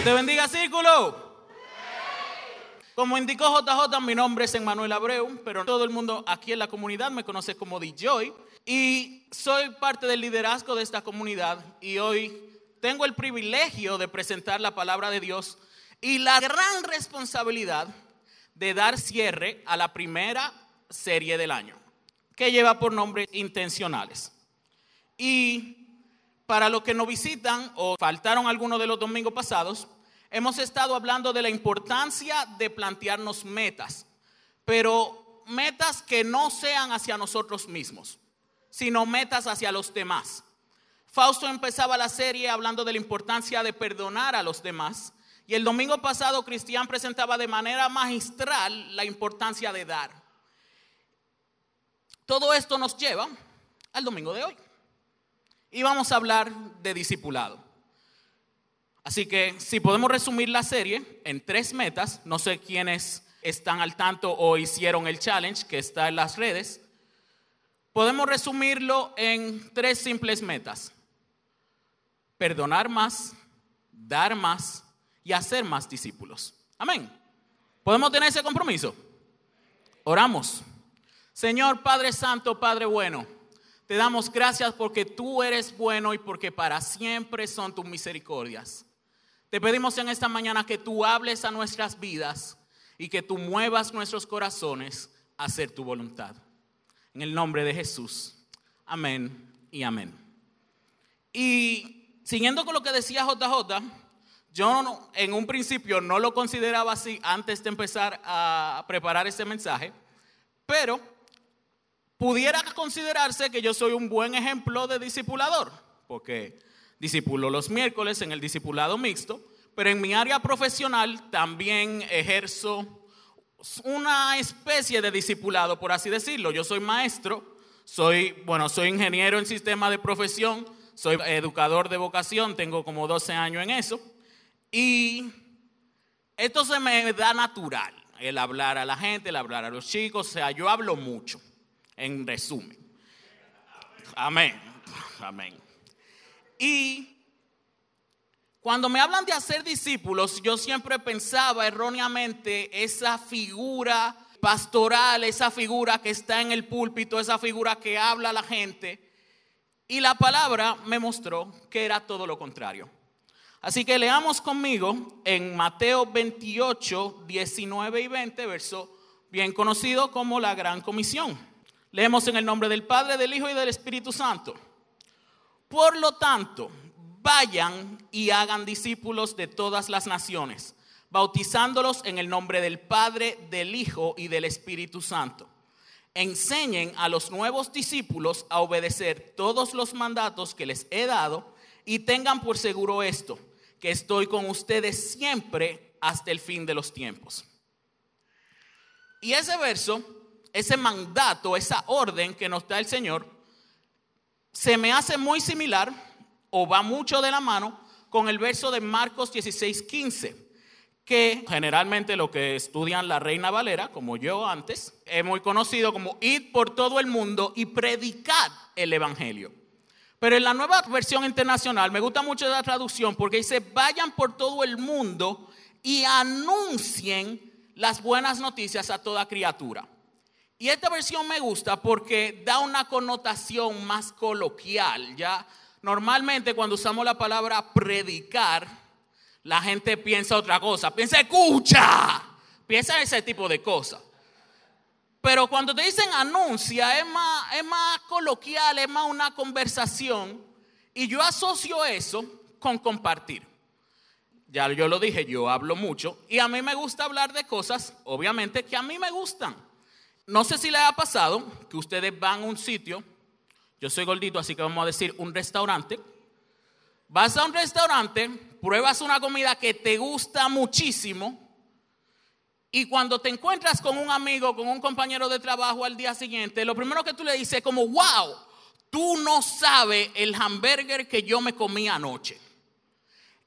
Que te bendiga, círculo. Como indicó JJ, mi nombre es Emmanuel Abreu, pero todo el mundo aquí en la comunidad me conoce como DJ y soy parte del liderazgo de esta comunidad y hoy tengo el privilegio de presentar la palabra de Dios y la gran responsabilidad de dar cierre a la primera serie del año, que lleva por nombre Intencionales. Y para los que nos visitan o faltaron algunos de los domingos pasados, hemos estado hablando de la importancia de plantearnos metas, pero metas que no sean hacia nosotros mismos, sino metas hacia los demás. Fausto empezaba la serie hablando de la importancia de perdonar a los demás. Y el domingo pasado Cristian presentaba de manera magistral la importancia de dar. Todo esto nos lleva al domingo de hoy y vamos a hablar de discipulado. Así que si podemos resumir la serie en tres metas, no sé quiénes están al tanto o hicieron el challenge que está en las redes, podemos resumirlo en tres simples metas. Perdonar más, dar más y hacer más discípulos. Amén. ¿Podemos tener ese compromiso? Oramos. Señor Padre Santo, Padre bueno. Te damos gracias porque tú eres bueno y porque para siempre son tus misericordias. Te pedimos en esta mañana que tú hables a nuestras vidas y que tú muevas nuestros corazones a hacer tu voluntad. En el nombre de Jesús. Amén y amén. Y siguiendo con lo que decía JJ, yo en un principio no lo consideraba así antes de empezar a preparar este mensaje, pero pudiera considerarse que yo soy un buen ejemplo de discipulador, porque discipulo los miércoles en el discipulado mixto, pero en mi área profesional también ejerzo una especie de discipulado, por así decirlo. Yo soy maestro, soy, bueno, soy ingeniero en sistema de profesión, soy educador de vocación, tengo como 12 años en eso, y esto se me da natural, el hablar a la gente, el hablar a los chicos, o sea, yo hablo mucho en resumen. Amén. Amén. Y cuando me hablan de hacer discípulos, yo siempre pensaba erróneamente esa figura pastoral, esa figura que está en el púlpito, esa figura que habla a la gente. Y la palabra me mostró que era todo lo contrario. Así que leamos conmigo en Mateo 28, 19 y 20, verso bien conocido como la Gran Comisión. Leemos en el nombre del Padre, del Hijo y del Espíritu Santo. Por lo tanto, vayan y hagan discípulos de todas las naciones, bautizándolos en el nombre del Padre, del Hijo y del Espíritu Santo. Enseñen a los nuevos discípulos a obedecer todos los mandatos que les he dado y tengan por seguro esto, que estoy con ustedes siempre hasta el fin de los tiempos. Y ese verso ese mandato, esa orden que nos da el Señor, se me hace muy similar o va mucho de la mano con el verso de Marcos 16, 15, que generalmente lo que estudian la Reina Valera, como yo antes, es muy conocido como ir por todo el mundo y predicar el Evangelio. Pero en la nueva versión internacional me gusta mucho la traducción porque dice, vayan por todo el mundo y anuncien las buenas noticias a toda criatura. Y esta versión me gusta porque da una connotación más coloquial. Ya normalmente cuando usamos la palabra predicar, la gente piensa otra cosa, piensa escucha, piensa ese tipo de cosas. Pero cuando te dicen anuncia, es más, es más coloquial, es más una conversación. Y yo asocio eso con compartir. Ya yo lo dije, yo hablo mucho y a mí me gusta hablar de cosas, obviamente, que a mí me gustan. No sé si le ha pasado que ustedes van a un sitio, yo soy gordito, así que vamos a decir un restaurante. Vas a un restaurante, pruebas una comida que te gusta muchísimo y cuando te encuentras con un amigo, con un compañero de trabajo al día siguiente, lo primero que tú le dices es como, wow, tú no sabes el hamburger que yo me comí anoche.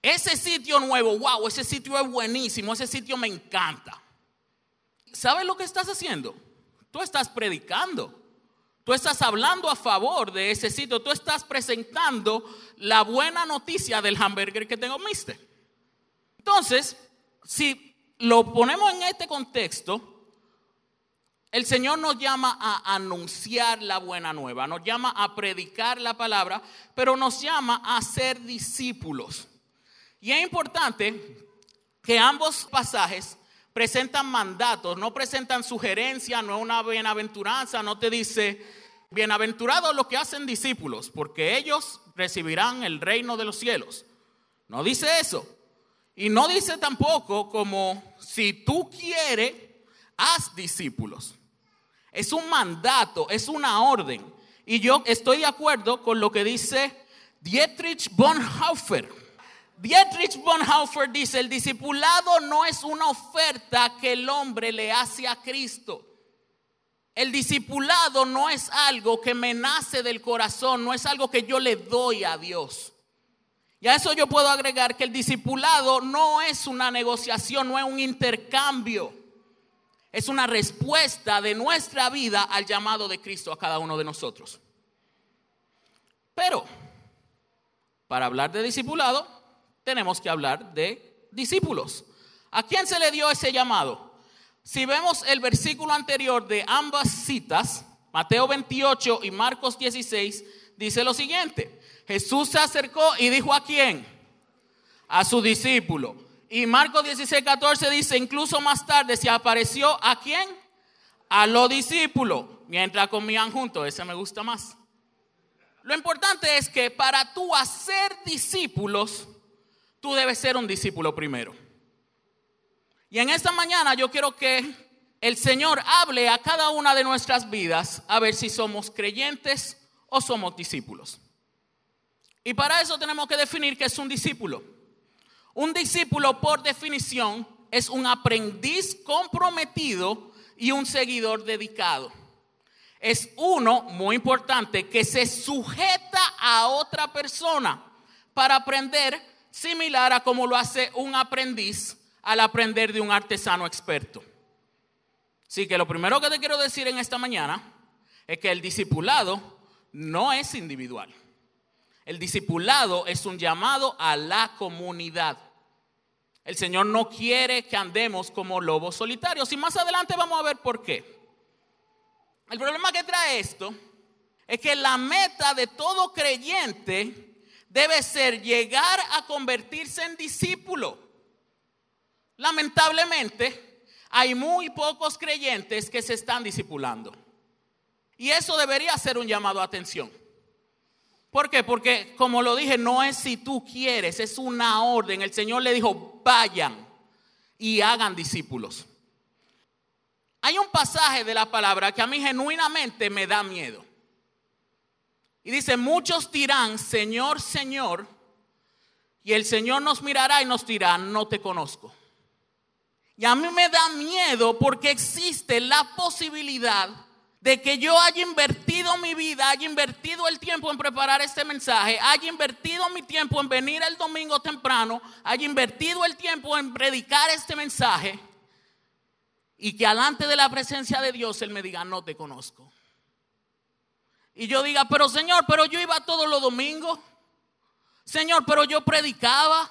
Ese sitio nuevo, wow, ese sitio es buenísimo, ese sitio me encanta. ¿Sabes lo que estás haciendo? Tú estás predicando. Tú estás hablando a favor de ese sitio. Tú estás presentando la buena noticia del hamburger que te comiste. Entonces, si lo ponemos en este contexto, el Señor nos llama a anunciar la buena nueva, nos llama a predicar la palabra, pero nos llama a ser discípulos. Y es importante que ambos pasajes presentan mandatos, no presentan sugerencias, no es una bienaventuranza, no te dice, bienaventurados los que hacen discípulos, porque ellos recibirán el reino de los cielos. No dice eso. Y no dice tampoco como si tú quieres, haz discípulos. Es un mandato, es una orden. Y yo estoy de acuerdo con lo que dice Dietrich Bonhoeffer. Dietrich Bonhoeffer dice, el discipulado no es una oferta que el hombre le hace a Cristo. El discipulado no es algo que me nace del corazón, no es algo que yo le doy a Dios. Y a eso yo puedo agregar que el discipulado no es una negociación, no es un intercambio. Es una respuesta de nuestra vida al llamado de Cristo a cada uno de nosotros. Pero, para hablar de discipulado, tenemos que hablar de discípulos. ¿A quién se le dio ese llamado? Si vemos el versículo anterior de ambas citas, Mateo 28 y Marcos 16, dice lo siguiente. Jesús se acercó y dijo a quién? A su discípulo. Y Marcos 16, 14 dice, incluso más tarde se apareció a quién? A los discípulos, mientras comían juntos. Ese me gusta más. Lo importante es que para tú hacer discípulos, tú debes ser un discípulo primero. Y en esta mañana yo quiero que el Señor hable a cada una de nuestras vidas a ver si somos creyentes o somos discípulos. Y para eso tenemos que definir qué es un discípulo. Un discípulo, por definición, es un aprendiz comprometido y un seguidor dedicado. Es uno, muy importante, que se sujeta a otra persona para aprender similar a como lo hace un aprendiz al aprender de un artesano experto. Así que lo primero que te quiero decir en esta mañana es que el discipulado no es individual. El discipulado es un llamado a la comunidad. El Señor no quiere que andemos como lobos solitarios y más adelante vamos a ver por qué. El problema que trae esto es que la meta de todo creyente debe ser llegar a convertirse en discípulo. Lamentablemente, hay muy pocos creyentes que se están discipulando. Y eso debería ser un llamado a atención. ¿Por qué? Porque, como lo dije, no es si tú quieres, es una orden. El Señor le dijo, vayan y hagan discípulos. Hay un pasaje de la palabra que a mí genuinamente me da miedo. Y dice, muchos dirán, Señor, Señor, y el Señor nos mirará y nos dirá, no te conozco. Y a mí me da miedo porque existe la posibilidad de que yo haya invertido mi vida, haya invertido el tiempo en preparar este mensaje, haya invertido mi tiempo en venir el domingo temprano, haya invertido el tiempo en predicar este mensaje y que alante de la presencia de Dios Él me diga, no te conozco. Y yo diga, pero Señor, pero yo iba todos los domingos. Señor, pero yo predicaba.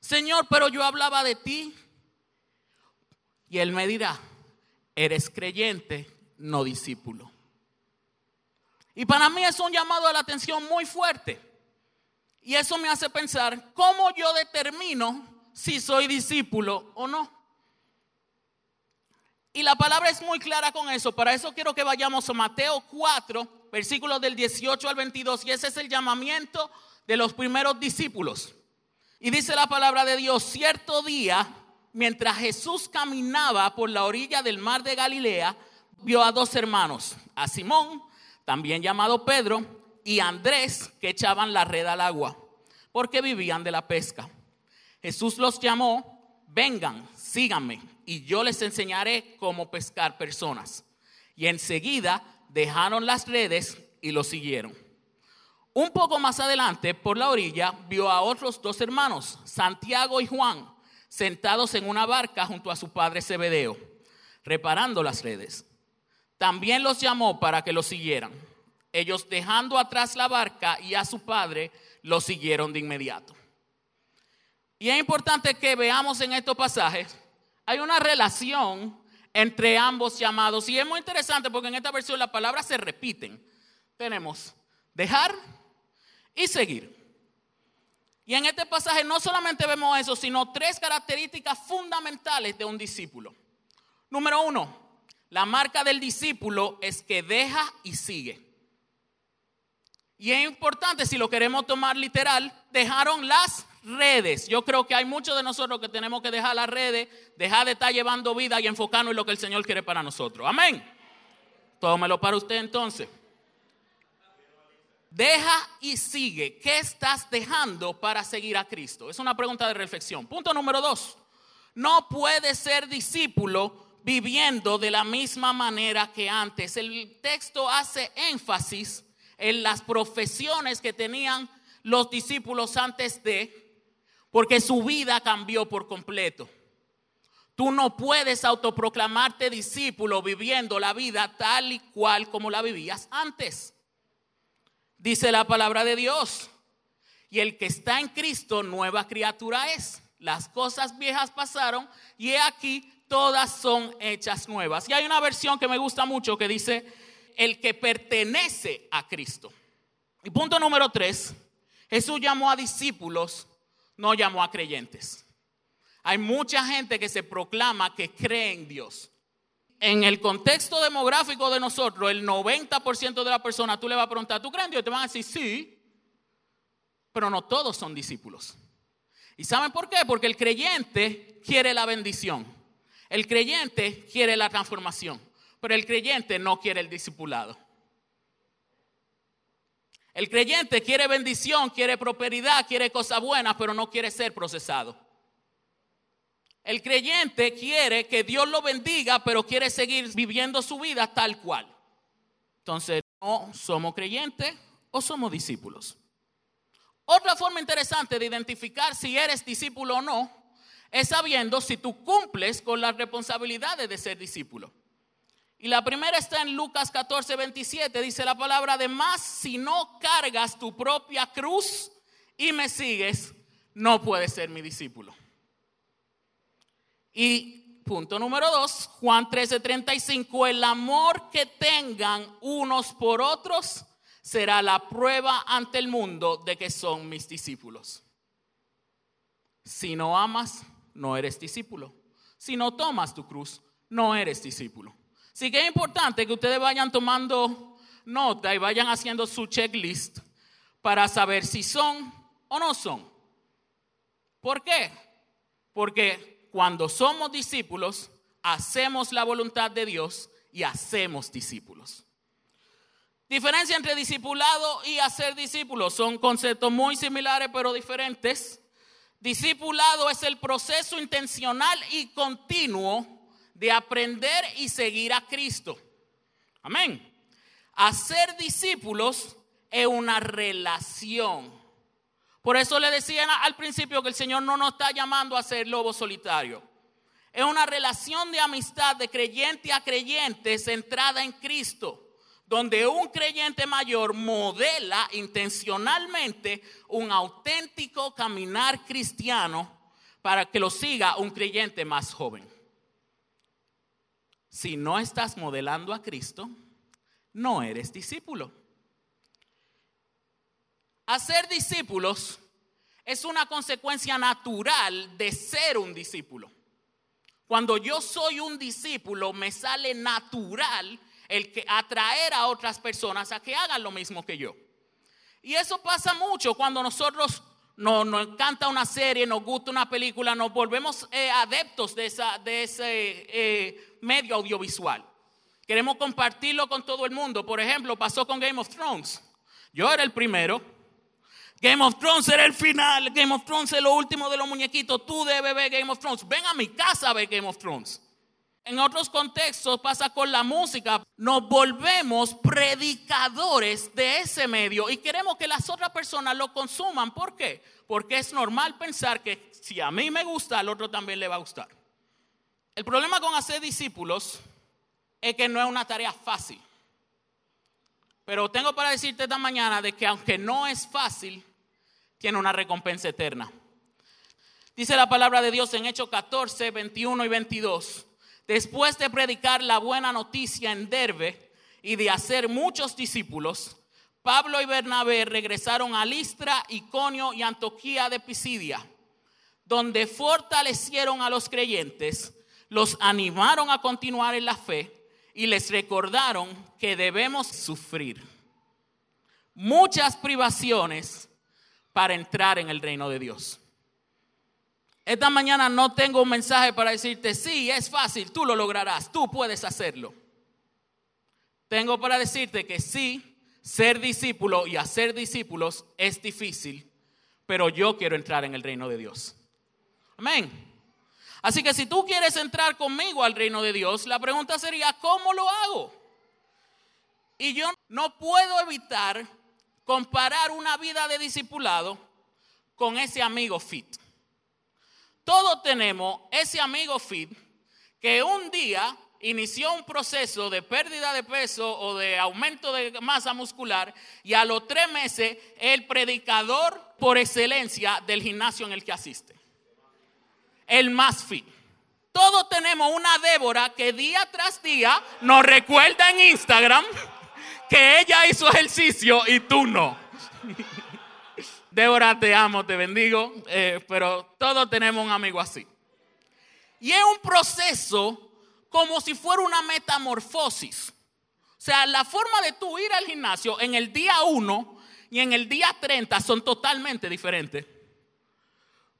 Señor, pero yo hablaba de ti. Y Él me dirá, eres creyente, no discípulo. Y para mí es un llamado a la atención muy fuerte. Y eso me hace pensar, ¿cómo yo determino si soy discípulo o no? Y la palabra es muy clara con eso. Para eso quiero que vayamos a Mateo 4, versículos del 18 al 22, y ese es el llamamiento de los primeros discípulos. Y dice la palabra de Dios, cierto día, mientras Jesús caminaba por la orilla del mar de Galilea, vio a dos hermanos, a Simón, también llamado Pedro, y a Andrés, que echaban la red al agua, porque vivían de la pesca. Jesús los llamó, vengan, síganme, y yo les enseñaré cómo pescar personas. Y enseguida dejaron las redes y lo siguieron. Un poco más adelante, por la orilla, vio a otros dos hermanos, Santiago y Juan, sentados en una barca junto a su padre Zebedeo, reparando las redes. También los llamó para que lo siguieran. Ellos dejando atrás la barca y a su padre, lo siguieron de inmediato. Y es importante que veamos en estos pasajes, hay una relación entre ambos llamados. Y es muy interesante porque en esta versión las palabras se repiten. Tenemos dejar y seguir. Y en este pasaje no solamente vemos eso, sino tres características fundamentales de un discípulo. Número uno, la marca del discípulo es que deja y sigue. Y es importante, si lo queremos tomar literal, dejaron las redes. Yo creo que hay muchos de nosotros que tenemos que dejar las redes, dejar de estar llevando vida y enfocarnos en lo que el Señor quiere para nosotros. Amén. Tómelo para usted entonces. Deja y sigue. ¿Qué estás dejando para seguir a Cristo? Es una pregunta de reflexión. Punto número dos. No puedes ser discípulo viviendo de la misma manera que antes. El texto hace énfasis en las profesiones que tenían los discípulos antes de, porque su vida cambió por completo. Tú no puedes autoproclamarte discípulo viviendo la vida tal y cual como la vivías antes dice la palabra de Dios. Y el que está en Cristo, nueva criatura es. Las cosas viejas pasaron y he aquí todas son hechas nuevas. Y hay una versión que me gusta mucho que dice, el que pertenece a Cristo. Y punto número tres, Jesús llamó a discípulos, no llamó a creyentes. Hay mucha gente que se proclama que cree en Dios en el contexto demográfico de nosotros, el 90% de la persona, tú le vas a preguntar, ¿tú crees en Dios? Y te van a decir, sí, pero no todos son discípulos. ¿Y saben por qué? Porque el creyente quiere la bendición. El creyente quiere la transformación, pero el creyente no quiere el discipulado. El creyente quiere bendición, quiere prosperidad, quiere cosas buenas, pero no quiere ser procesado. El creyente quiere que Dios lo bendiga, pero quiere seguir viviendo su vida tal cual. Entonces, no somos creyentes o somos discípulos. Otra forma interesante de identificar si eres discípulo o no es sabiendo si tú cumples con las responsabilidades de ser discípulo. Y la primera está en Lucas 14, 27. Dice la palabra de más, si no cargas tu propia cruz y me sigues, no puedes ser mi discípulo. Y punto número dos, Juan 13:35, el amor que tengan unos por otros será la prueba ante el mundo de que son mis discípulos. Si no amas, no eres discípulo. Si no tomas tu cruz, no eres discípulo. Así que es importante que ustedes vayan tomando nota y vayan haciendo su checklist para saber si son o no son. ¿Por qué? Porque cuando somos discípulos, hacemos la voluntad de Dios y hacemos discípulos. Diferencia entre discipulado y hacer discípulos son conceptos muy similares pero diferentes. Discipulado es el proceso intencional y continuo de aprender y seguir a Cristo. Amén. Hacer discípulos es una relación por eso le decían al principio que el Señor no nos está llamando a ser lobo solitario. Es una relación de amistad de creyente a creyente centrada en Cristo, donde un creyente mayor modela intencionalmente un auténtico caminar cristiano para que lo siga un creyente más joven. Si no estás modelando a Cristo, no eres discípulo. Hacer discípulos es una consecuencia natural de ser un discípulo. Cuando yo soy un discípulo, me sale natural el que atraer a otras personas a que hagan lo mismo que yo. Y eso pasa mucho cuando nosotros nos, encanta una serie, nos gusta una película, nos volvemos eh, adeptos de, esa, de ese eh, medio audiovisual. Queremos compartirlo con todo el mundo. Por ejemplo, pasó con Game of Thrones. Yo era el primero Game of Thrones era el final. Game of Thrones es lo último de los muñequitos. Tú debes ver Game of Thrones. Ven a mi casa a ver Game of Thrones. En otros contextos pasa con la música. Nos volvemos predicadores de ese medio y queremos que las otras personas lo consuman. ¿Por qué? Porque es normal pensar que si a mí me gusta, al otro también le va a gustar. El problema con hacer discípulos es que no es una tarea fácil. Pero tengo para decirte esta mañana de que aunque no es fácil, tiene una recompensa eterna. Dice la palabra de Dios en Hechos 14, 21 y 22. Después de predicar la buena noticia en Derbe y de hacer muchos discípulos, Pablo y Bernabé regresaron a Listra, Iconio y Antioquía de Pisidia, donde fortalecieron a los creyentes, los animaron a continuar en la fe y les recordaron que debemos sufrir muchas privaciones para entrar en el reino de Dios. Esta mañana no tengo un mensaje para decirte, sí, es fácil, tú lo lograrás, tú puedes hacerlo. Tengo para decirte que sí, ser discípulo y hacer discípulos es difícil, pero yo quiero entrar en el reino de Dios. Amén. Así que si tú quieres entrar conmigo al reino de Dios, la pregunta sería, ¿cómo lo hago? Y yo no puedo evitar comparar una vida de discipulado con ese amigo fit. Todos tenemos ese amigo fit que un día inició un proceso de pérdida de peso o de aumento de masa muscular y a los tres meses el predicador por excelencia del gimnasio en el que asiste. El más fit. Todos tenemos una Débora que día tras día nos recuerda en Instagram que ella hizo ejercicio y tú no. Débora, te amo, te bendigo, eh, pero todos tenemos un amigo así. Y es un proceso como si fuera una metamorfosis. O sea, la forma de tú ir al gimnasio en el día 1 y en el día 30 son totalmente diferentes.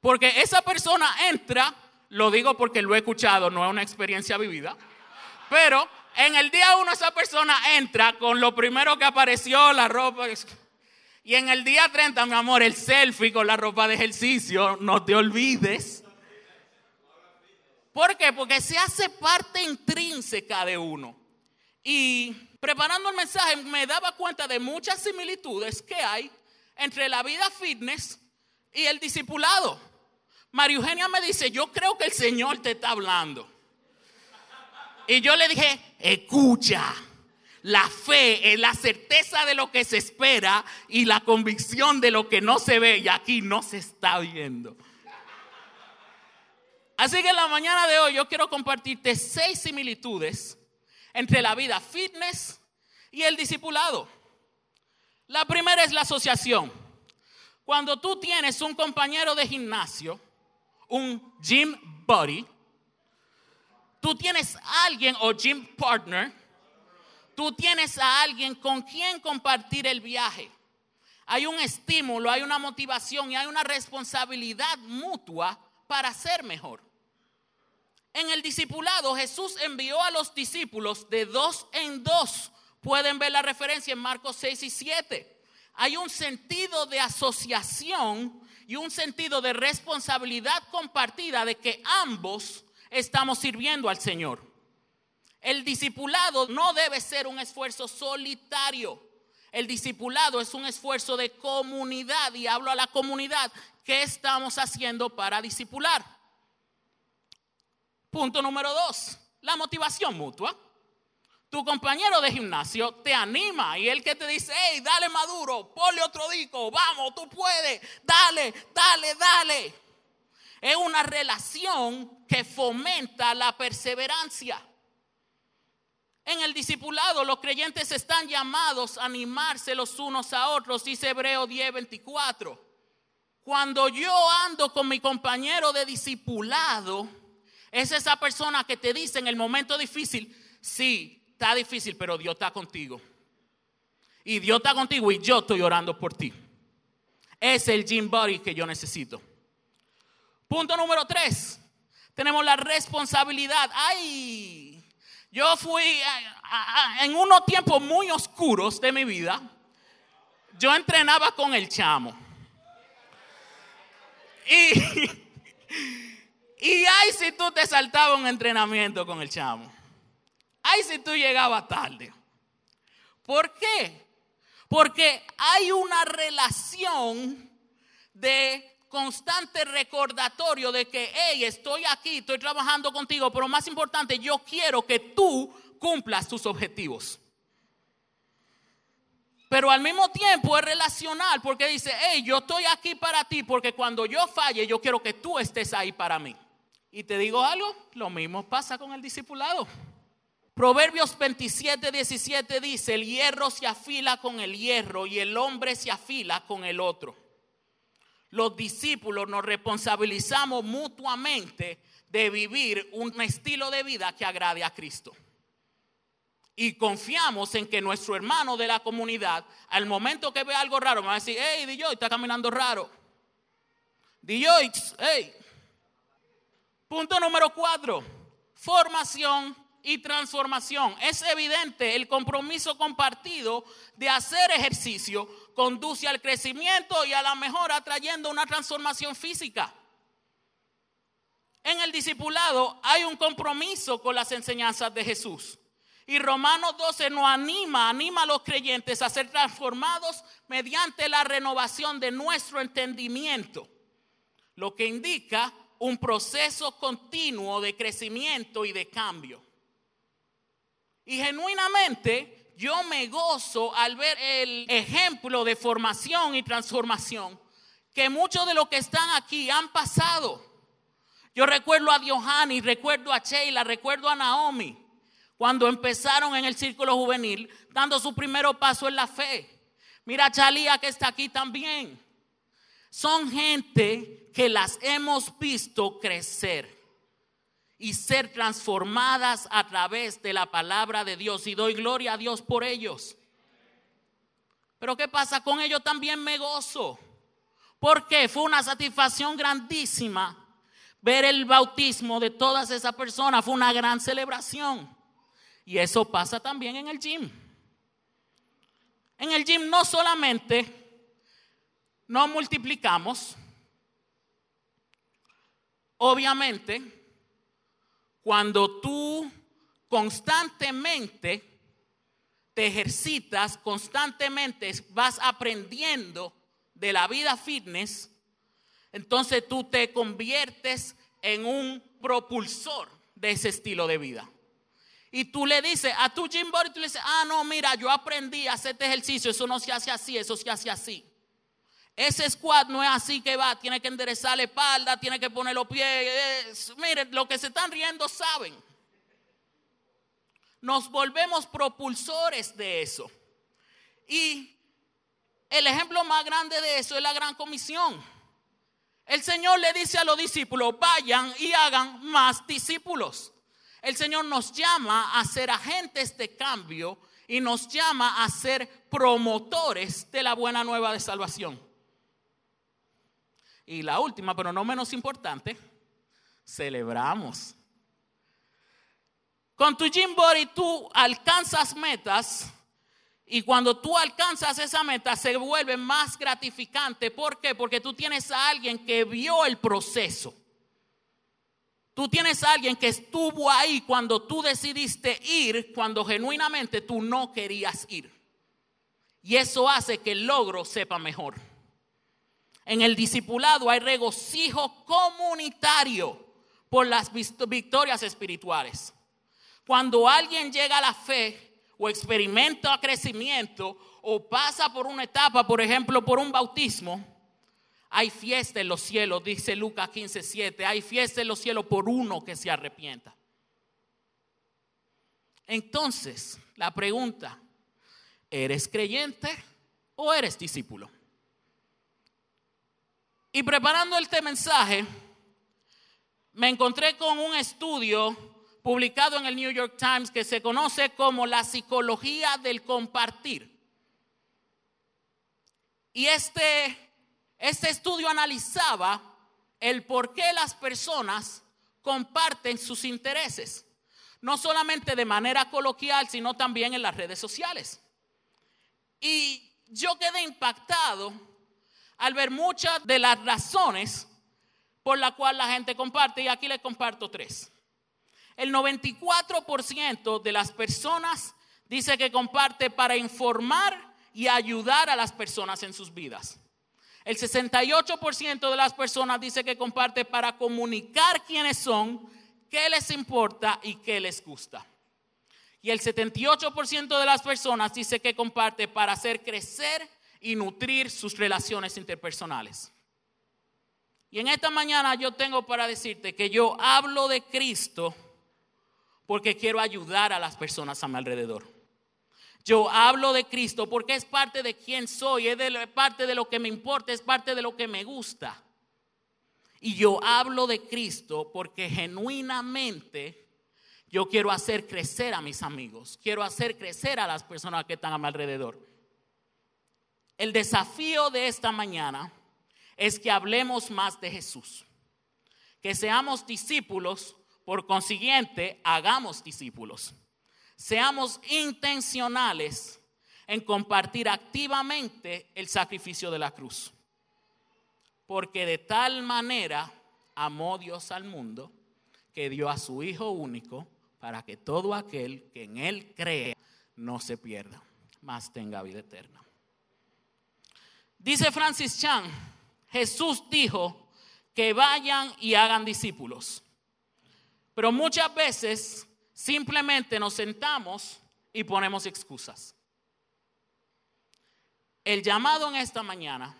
Porque esa persona entra, lo digo porque lo he escuchado, no es una experiencia vivida, pero en el día 1 esa persona entra con lo primero que apareció, la ropa y en el día 30, mi amor, el selfie con la ropa de ejercicio, no te olvides. ¿Por qué? Porque se hace parte intrínseca de uno. Y preparando el mensaje me daba cuenta de muchas similitudes que hay entre la vida fitness y el discipulado. María Eugenia me dice, yo creo que el Señor te está hablando. Y yo le dije, escucha. La fe es la certeza de lo que se espera y la convicción de lo que no se ve y aquí no se está viendo. Así que en la mañana de hoy yo quiero compartirte seis similitudes entre la vida fitness y el discipulado. La primera es la asociación. Cuando tú tienes un compañero de gimnasio, un gym buddy, tú tienes alguien o gym partner tú tienes a alguien con quien compartir el viaje. Hay un estímulo, hay una motivación y hay una responsabilidad mutua para ser mejor. En el discipulado Jesús envió a los discípulos de dos en dos. Pueden ver la referencia en Marcos 6 y 7. Hay un sentido de asociación y un sentido de responsabilidad compartida de que ambos estamos sirviendo al Señor. El discipulado no debe ser un esfuerzo solitario. El discipulado es un esfuerzo de comunidad y hablo a la comunidad. ¿Qué estamos haciendo para discipular? Punto número dos, la motivación mutua. Tu compañero de gimnasio te anima y el que te dice, hey, dale maduro, ponle otro disco, vamos, tú puedes, dale, dale, dale. Es una relación que fomenta la perseverancia. En el discipulado los creyentes están llamados a animarse los unos a otros, dice Hebreo 10:24. Cuando yo ando con mi compañero de discipulado, es esa persona que te dice en el momento difícil, sí, está difícil, pero Dios está contigo. Y Dios está contigo y yo estoy orando por ti. Es el gym body que yo necesito. Punto número tres. Tenemos la responsabilidad. Ay, yo fui en unos tiempos muy oscuros de mi vida. Yo entrenaba con el chamo. Y, y ay si tú te saltabas un entrenamiento con el chamo. Ay si tú llegabas tarde. ¿Por qué? Porque hay una relación de constante recordatorio de que, hey, estoy aquí, estoy trabajando contigo, pero más importante, yo quiero que tú cumplas tus objetivos. Pero al mismo tiempo es relacional porque dice, hey, yo estoy aquí para ti porque cuando yo falle yo quiero que tú estés ahí para mí. Y te digo algo, lo mismo pasa con el discipulado. Proverbios 27, 17 dice, el hierro se afila con el hierro y el hombre se afila con el otro. Los discípulos nos responsabilizamos mutuamente de vivir un estilo de vida que agrade a Cristo y confiamos en que nuestro hermano de la comunidad, al momento que ve algo raro, me va a decir, hey, DJ, está caminando raro. DJ, hey. Punto número cuatro, formación y transformación. Es evidente el compromiso compartido de hacer ejercicio conduce al crecimiento y a la mejora trayendo una transformación física. En el discipulado hay un compromiso con las enseñanzas de Jesús. Y Romanos 12 nos anima, anima a los creyentes a ser transformados mediante la renovación de nuestro entendimiento, lo que indica un proceso continuo de crecimiento y de cambio. Y genuinamente yo me gozo al ver el ejemplo de formación y transformación que muchos de los que están aquí han pasado. Yo recuerdo a Diohani, recuerdo a Sheila, recuerdo a Naomi cuando empezaron en el círculo juvenil, dando su primer paso en la fe. Mira Chalía que está aquí también. Son gente que las hemos visto crecer y ser transformadas a través de la palabra de Dios. Y doy gloria a Dios por ellos. Pero ¿qué pasa? Con ellos también me gozo. Porque fue una satisfacción grandísima ver el bautismo de todas esas personas. Fue una gran celebración. Y eso pasa también en el gym. En el gym no solamente no multiplicamos, obviamente, cuando tú constantemente te ejercitas, constantemente vas aprendiendo de la vida fitness, entonces tú te conviertes en un propulsor de ese estilo de vida y tú le dices a tu gym body, tú le dices, ah, no, mira, yo aprendí a hacer este ejercicio, eso no se hace así, eso se hace así. Ese squat no es así que va, tiene que enderezar la espalda, tiene que poner los pies. miren, lo que se están riendo saben. Nos volvemos propulsores de eso. Y el ejemplo más grande de eso es la gran comisión. El Señor le dice a los discípulos, vayan y hagan más discípulos. El Señor nos llama a ser agentes de cambio y nos llama a ser promotores de la buena nueva de salvación. Y la última, pero no menos importante, celebramos. Con tu gym body tú alcanzas metas y cuando tú alcanzas esa meta se vuelve más gratificante. ¿Por qué? Porque tú tienes a alguien que vio el proceso. Tú tienes a alguien que estuvo ahí cuando tú decidiste ir, cuando genuinamente tú no querías ir. Y eso hace que el logro sepa mejor. En el discipulado hay regocijo comunitario por las victorias espirituales. Cuando alguien llega a la fe o experimenta crecimiento o pasa por una etapa, por ejemplo, por un bautismo, hay fiesta en los cielos, dice Lucas 15, 7. Hay fiesta en los cielos por uno que se arrepienta. Entonces, la pregunta, ¿eres creyente o eres discípulo? Y preparando este mensaje, me encontré con un estudio publicado en el New York Times que se conoce como la psicología del compartir. Y este este estudio analizaba el por qué las personas comparten sus intereses, no solamente de manera coloquial, sino también en las redes sociales. Y yo quedé impactado al ver muchas de las razones por las cuales la gente comparte, y aquí les comparto tres. El 94% de las personas dice que comparte para informar y ayudar a las personas en sus vidas. El 68% de las personas dice que comparte para comunicar quiénes son, qué les importa y qué les gusta. Y el 78% de las personas dice que comparte para hacer crecer y nutrir sus relaciones interpersonales. Y en esta mañana yo tengo para decirte que yo hablo de Cristo porque quiero ayudar a las personas a mi alrededor. Yo hablo de Cristo porque es parte de quién soy, es parte de lo que me importa, es parte de lo que me gusta. Y yo hablo de Cristo porque genuinamente yo quiero hacer crecer a mis amigos, quiero hacer crecer a las personas que están a mi alrededor. El desafío de esta mañana es que hablemos más de Jesús, que seamos discípulos, por consiguiente, hagamos discípulos seamos intencionales en compartir activamente el sacrificio de la cruz. Porque de tal manera amó Dios al mundo que dio a su Hijo único para que todo aquel que en Él cree no se pierda, mas tenga vida eterna. Dice Francis Chan, Jesús dijo que vayan y hagan discípulos. Pero muchas veces Simplemente nos sentamos y ponemos excusas. El llamado en esta mañana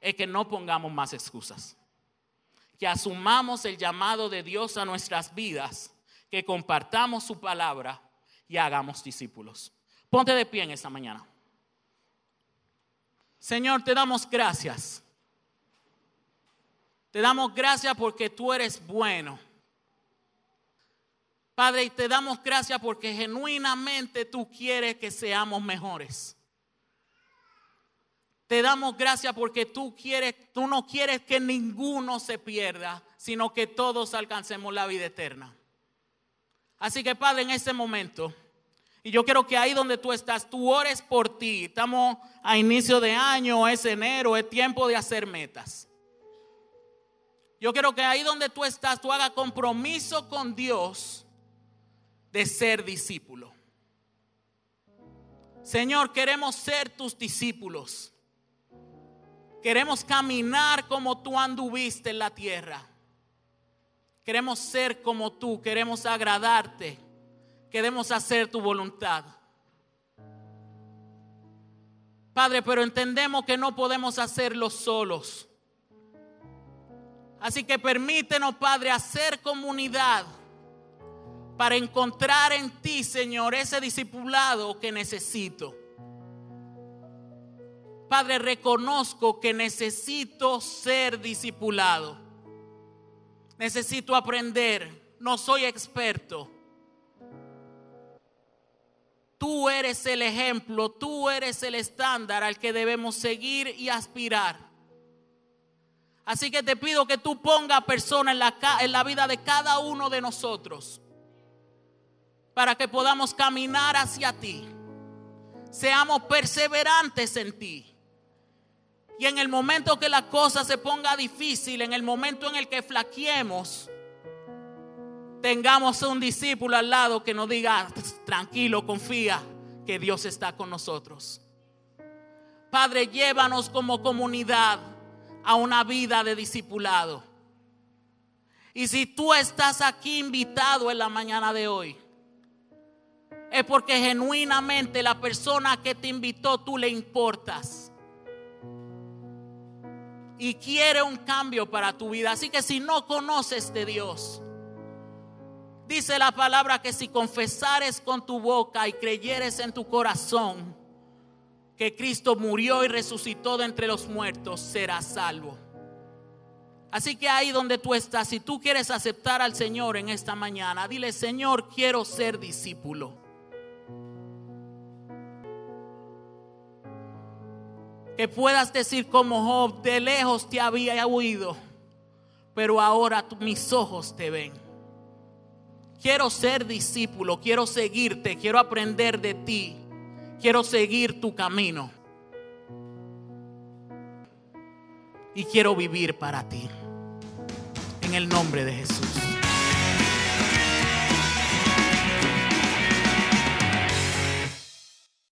es que no pongamos más excusas. Que asumamos el llamado de Dios a nuestras vidas, que compartamos su palabra y hagamos discípulos. Ponte de pie en esta mañana. Señor, te damos gracias. Te damos gracias porque tú eres bueno. Padre, y te damos gracias porque genuinamente tú quieres que seamos mejores. Te damos gracias porque tú quieres, tú no quieres que ninguno se pierda, sino que todos alcancemos la vida eterna. Así que Padre, en este momento, y yo quiero que ahí donde tú estás, tú ores por ti. Estamos a inicio de año, es enero, es tiempo de hacer metas. Yo quiero que ahí donde tú estás, tú hagas compromiso con Dios de ser discípulo. Señor, queremos ser tus discípulos. Queremos caminar como tú anduviste en la tierra. Queremos ser como tú, queremos agradarte, queremos hacer tu voluntad. Padre, pero entendemos que no podemos hacerlo solos. Así que permítenos, Padre, hacer comunidad para encontrar en ti, Señor, ese discipulado que necesito. Padre, reconozco que necesito ser discipulado. Necesito aprender. No soy experto. Tú eres el ejemplo, tú eres el estándar al que debemos seguir y aspirar. Así que te pido que tú pongas personas en la, en la vida de cada uno de nosotros para que podamos caminar hacia ti. Seamos perseverantes en ti. Y en el momento que la cosa se ponga difícil, en el momento en el que flaqueemos, tengamos un discípulo al lado que nos diga, tranquilo, confía que Dios está con nosotros. Padre, llévanos como comunidad a una vida de discipulado. Y si tú estás aquí invitado en la mañana de hoy, es porque genuinamente la persona que te invitó tú le importas. Y quiere un cambio para tu vida. Así que si no conoces de Dios, dice la palabra que si confesares con tu boca y creyeres en tu corazón que Cristo murió y resucitó de entre los muertos, serás salvo. Así que ahí donde tú estás, si tú quieres aceptar al Señor en esta mañana, dile, Señor, quiero ser discípulo. Que puedas decir como Job, de lejos te había huido, pero ahora mis ojos te ven. Quiero ser discípulo, quiero seguirte, quiero aprender de ti, quiero seguir tu camino. Y quiero vivir para ti. En el nombre de Jesús.